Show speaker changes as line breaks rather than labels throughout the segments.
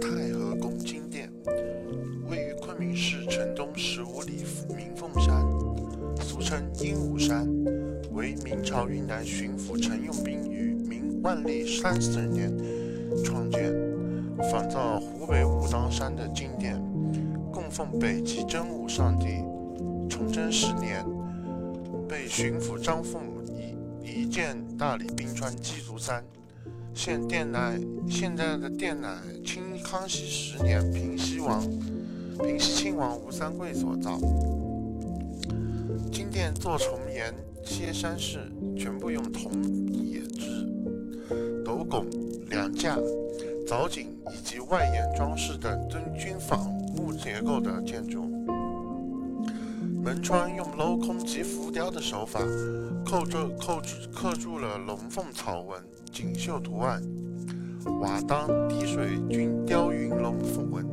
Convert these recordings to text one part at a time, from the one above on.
太和宫金殿位于昆明市城东十五里鸣凤山，俗称鹦鹉山，为明朝云南巡抚陈用兵于明万历三十年创建，仿造湖北武当山的金殿，供奉北极真武上帝。崇祯十年，被巡抚张父母移移建大理冰川鸡足山。现殿乃现在的殿乃清康熙十年平西王平西亲王吴三桂所造。金殿做重檐歇山式，全部用铜冶制，斗拱、梁架、藻井以及外檐装饰等敦均仿木结构的建筑。门窗用镂空及浮雕的手法，扣住扣住刻住了龙凤草纹、锦绣图案。瓦当、滴水均雕云龙凤纹。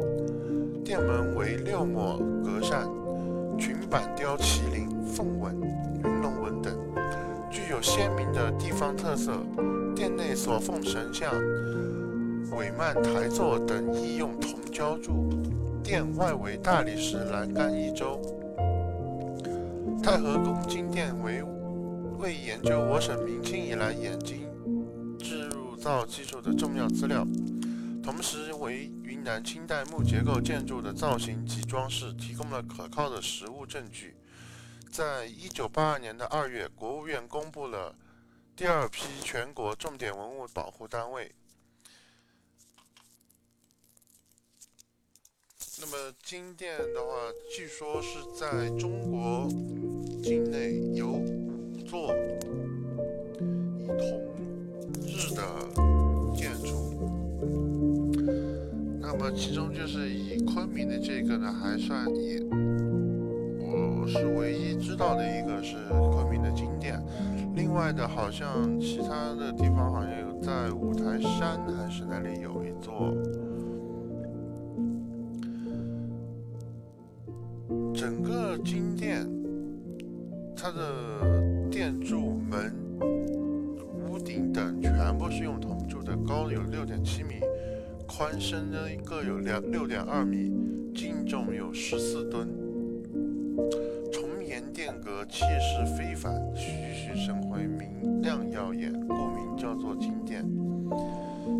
殿门为六抹格扇，裙板雕麒麟、凤纹、云龙纹等，具有鲜明的地方特色。殿内所奉神像、帷幔、台座等亦用铜浇铸。殿外为大理石栏杆一周。太和宫金殿为为研究我省明清以来冶金制造技术的重要资料，同时为云南清代木结构建筑的造型及装饰提供了可靠的实物证据。在一九八二年的二月，国务院公布了第二批全国重点文物保护单位。那么金殿的话，据说是在中国境内有五座以铜制的建筑。那么其中就是以昆明的这个呢，还算也，我是唯一知道的一个是昆明的金殿。另外的，好像其他的地方好像有在五台山还是哪里有一座。整个金殿，它的殿柱、门、屋顶等全部是用铜铸的，高有六点七米，宽深呢各有两六点二米，净重有十四吨。重檐殿阁气势非凡，栩栩生辉，明亮耀眼，故名叫做金殿。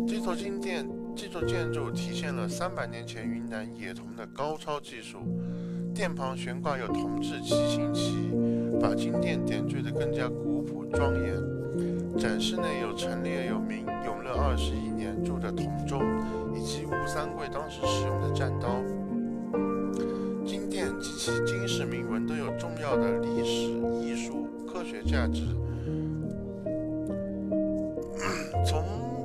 这座金殿，这座建筑体现了三百年前云南冶铜的高超技术。殿旁悬挂有铜制七星旗，把金殿点缀得更加古朴庄严。展室内有陈列有明永乐二十一年铸的铜钟，以及吴三桂当时使用的战刀。金殿及其金饰铭文都有重要的历史、艺术、科学价值。从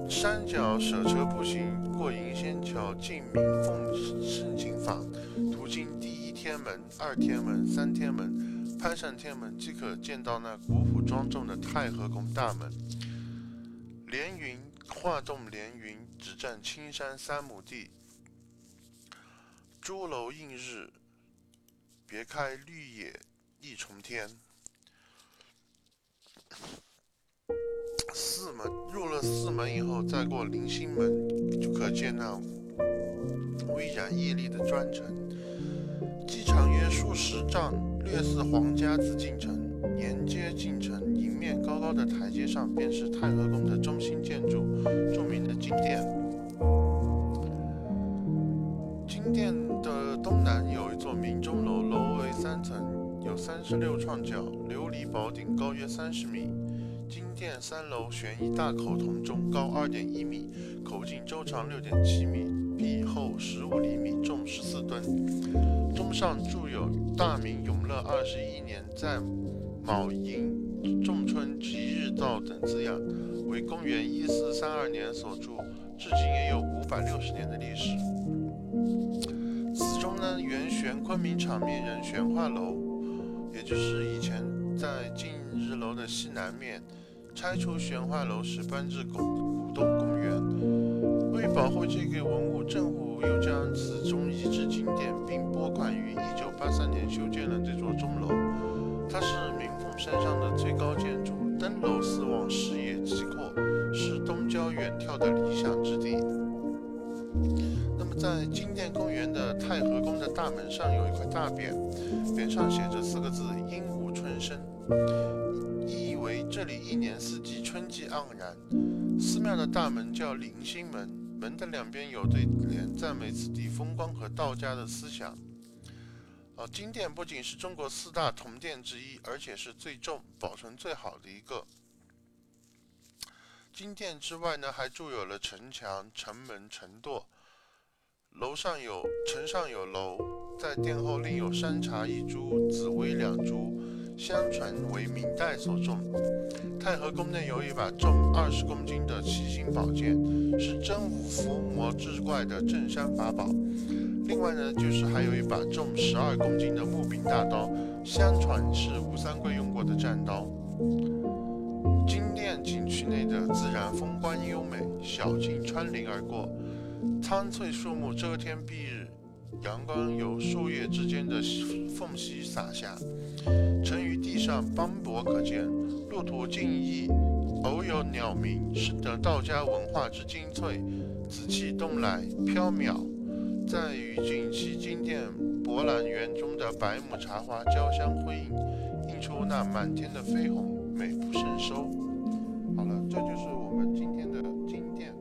山脚舍车步行过银仙桥，进明凤圣景坊，途经第一。天门、二天门、三天门，攀上天门即可见到那古朴庄重的太和宫大门。连云画栋连云，只占青山三亩地。朱楼映日，别开绿野一重天。四门入了四门以后，再过临星门，就可见那巍然屹立的砖城。机长约数十丈，略似皇家紫禁城。沿街进城，迎面高高的台阶上，便是太和宫的中心建筑——著名的金殿。金殿的东南有一座明中楼，楼为三层，有三十六创角，琉璃宝顶，高约三十米。金殿三楼悬一大口铜钟，高二点一米，口径周长六点七米，壁厚十五厘米，重十四吨。钟上铸有“大明永乐二十一年在卯寅仲春吉日造”等字样，为公元一四三二年所铸，至今也有五百六十年的历史。此钟呢，原悬昆明场面人悬化楼，也就是以前在进日楼的西南面。拆除悬化楼时搬至古古洞公园。为保护这个文物，政府又将此钟移至景点，并拨款于1983年修建了这座钟楼。它是鸣凤山上的最高建筑，登楼四望，视野极阔，是东郊远眺的理想之地。在金殿公园的太和宫的大门上有一块大匾，匾上写着四个字“鹦鹉春生”，意为这里一年四季春季盎然。寺庙的大门叫灵心门，门的两边有对联赞美此地风光和道家的思想。哦，金殿不仅是中国四大铜殿之一，而且是最重、保存最好的一个。金殿之外呢，还筑有了城墙、城门、城垛。楼上有城上有楼，在殿后另有山茶一株、紫薇两株，相传为明代所种。太和宫内有一把重二十公斤的七星宝剑，是真武伏魔之怪的镇山法宝。另外呢，就是还有一把重十二公斤的木柄大刀，相传是吴三桂用过的战刀。金殿景区内的自然风光优美，小径穿林而过，苍翠树木遮天蔽日，阳光由树叶之间的缝隙洒下，沉于地上斑驳可见。路途静谧，偶有鸟鸣，使得道家文化之精粹。紫气东来，飘渺，在与锦溪金殿博览园中的百亩茶花交相辉映，映出那满天的绯红。美不胜收。好了，这就是我们今天的金殿。